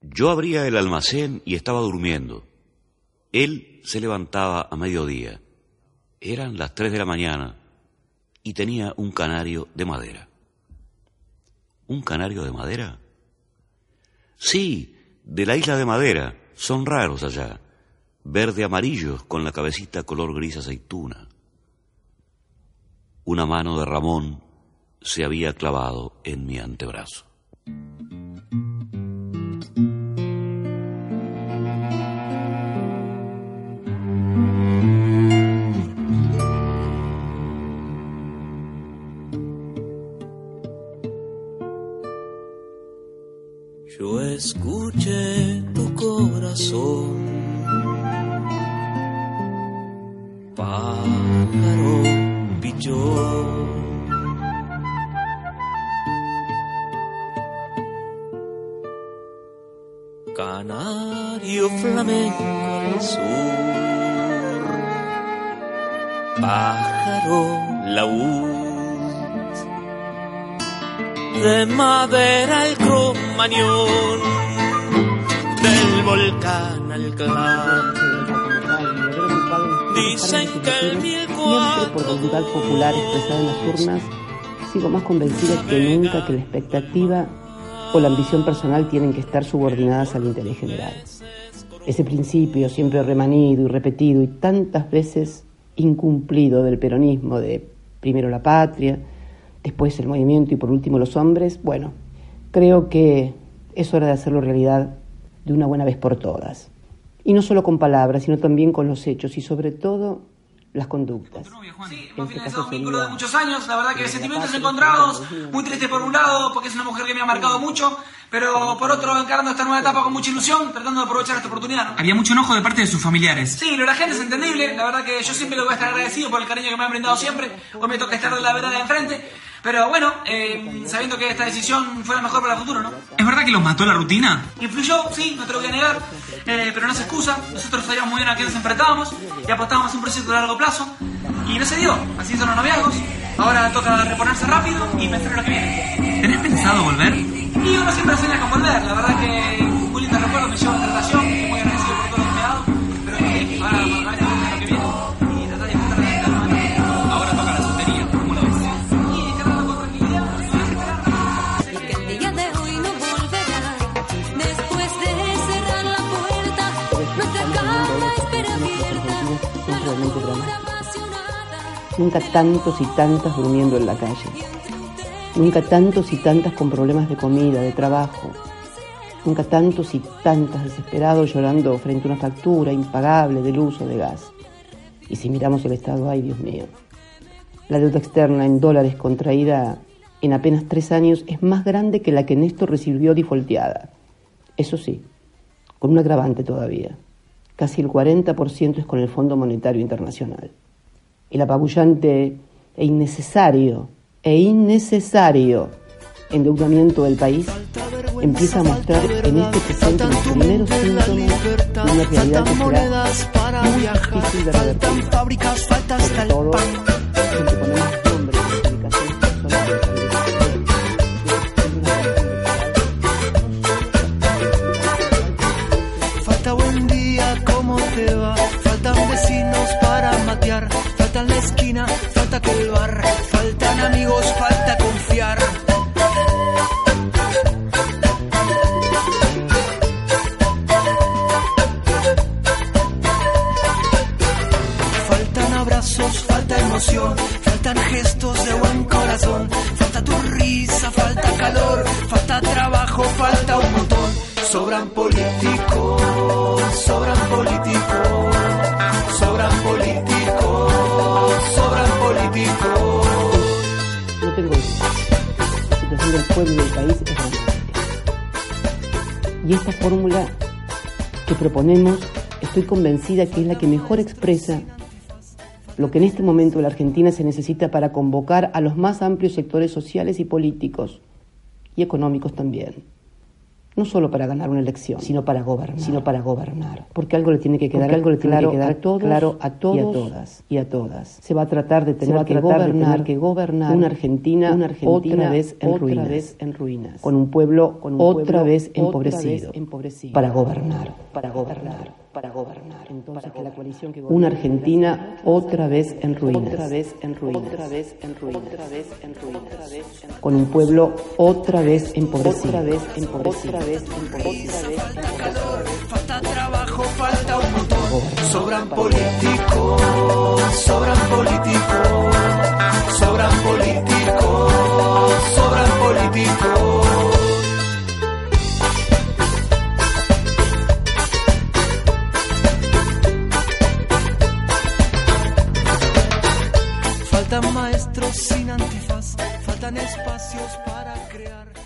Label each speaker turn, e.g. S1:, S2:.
S1: Yo abría el almacén y estaba durmiendo. Él se levantaba a mediodía. Eran las tres de la mañana y tenía un canario de madera. ¿Un canario de madera? Sí, de la isla de madera. Son raros allá. Verde amarillos con la cabecita color gris aceituna. Una mano de Ramón se había clavado en mi antebrazo.
S2: Yo escuché tu corazón, pájaro pichón. Canario flamenco al sur, pájaro laúd, de madera el cromañón, del volcán al clan. Dicen que el
S3: Siempre por voluntad popular expresada en las urnas, sigo más convencida que nunca que la expectativa o la ambición personal tienen que estar subordinadas al interés general. Ese principio siempre remanido y repetido y tantas veces incumplido del peronismo de primero la patria, después el movimiento y por último los hombres, bueno, creo que es hora de hacerlo realidad de una buena vez por todas. Y no solo con palabras, sino también con los hechos y sobre todo las conductas.
S4: Sí,
S3: En
S4: hemos
S3: este
S4: finalizado
S3: caso
S4: un vínculo de muchos años, la verdad que sentimientos encontrados, muy triste por un lado, porque es una mujer que me ha marcado mucho, pero por otro encarando esta nueva etapa con mucha ilusión, tratando de aprovechar esta oportunidad. ¿no?
S5: Había mucho enojo de parte de sus familiares.
S4: Sí, lo de la gente es entendible, la verdad que yo siempre le voy a estar agradecido por el cariño que me han brindado siempre, hoy me toca estar de la vereda de enfrente, pero bueno, eh, sabiendo que esta decisión fue la mejor para el futuro, ¿no?
S5: ¿Es verdad que los mató la rutina?
S4: Influyó, sí, no te lo voy a negar, eh, pero no se excusa. Nosotros sabíamos muy bien a qué nos enfrentábamos y apostábamos a un proyecto de largo plazo. Y no se dio, así son los noviazgos. Ahora toca reponerse rápido y pensar en lo que viene.
S5: ¿Tenés pensado volver?
S4: Y uno siempre sueña con volver, la verdad que un lindo recuerdo me lleva a tratación, estoy
S3: Nunca tantos y tantas durmiendo en la calle. Nunca tantos y tantas con problemas de comida, de trabajo. Nunca tantos y tantas desesperados llorando frente a una factura impagable de luz o de gas. Y si miramos el estado, ay Dios mío. La deuda externa en dólares contraída en apenas tres años es más grande que la que Néstor recibió difolteada. Eso sí, con un agravante todavía. Casi el 40% es con el Fondo Monetario Internacional el apabullante e innecesario, e innecesario endeudamiento del país empieza a mostrar en este presente los primeros síntomas de una realidad que será muy difícil de revertir. Sobre todo, siempre ponemos.
S2: Faltan vecinos para matear. Falta bar. Faltan amigos, falta confiar. Faltan abrazos, falta emoción, faltan gestos de buen corazón, falta tu risa, falta calor, falta trabajo, falta un montón. Sobran políticos,
S3: No tengo duda. La situación del pueblo y del país es dramática. Y esta fórmula que proponemos, estoy convencida que es la que mejor expresa lo que en este momento en la Argentina se necesita para convocar a los más amplios sectores sociales y políticos, y económicos también no solo para ganar una elección, sino para gobernar, sino para gobernar, porque algo le tiene que quedar, algo le tiene claro, que quedar a todos, claro a todos y a todas y a todas. Se va a tratar de tener, que, gobernar, que gobernar una Argentina, una Argentina otra vez en otra ruinas, vez en ruinas, con un pueblo, con un otra pueblo, vez empobrecido, otra vez empobrecido, para gobernar, para gobernar para gobernar. Entonces, que la coalición que una Argentina otra vez en ruinas, otra vez en ruinas, otra vez en ruinas, otra vez en ruinas, con un pueblo otra vez empobrecido, otra vez empobrecido, otra vez empobrecido.
S2: Falta trabajo, falta un montón, sobran políticos, sobran Faltan maestros sin antifaz, faltan espacios para crear.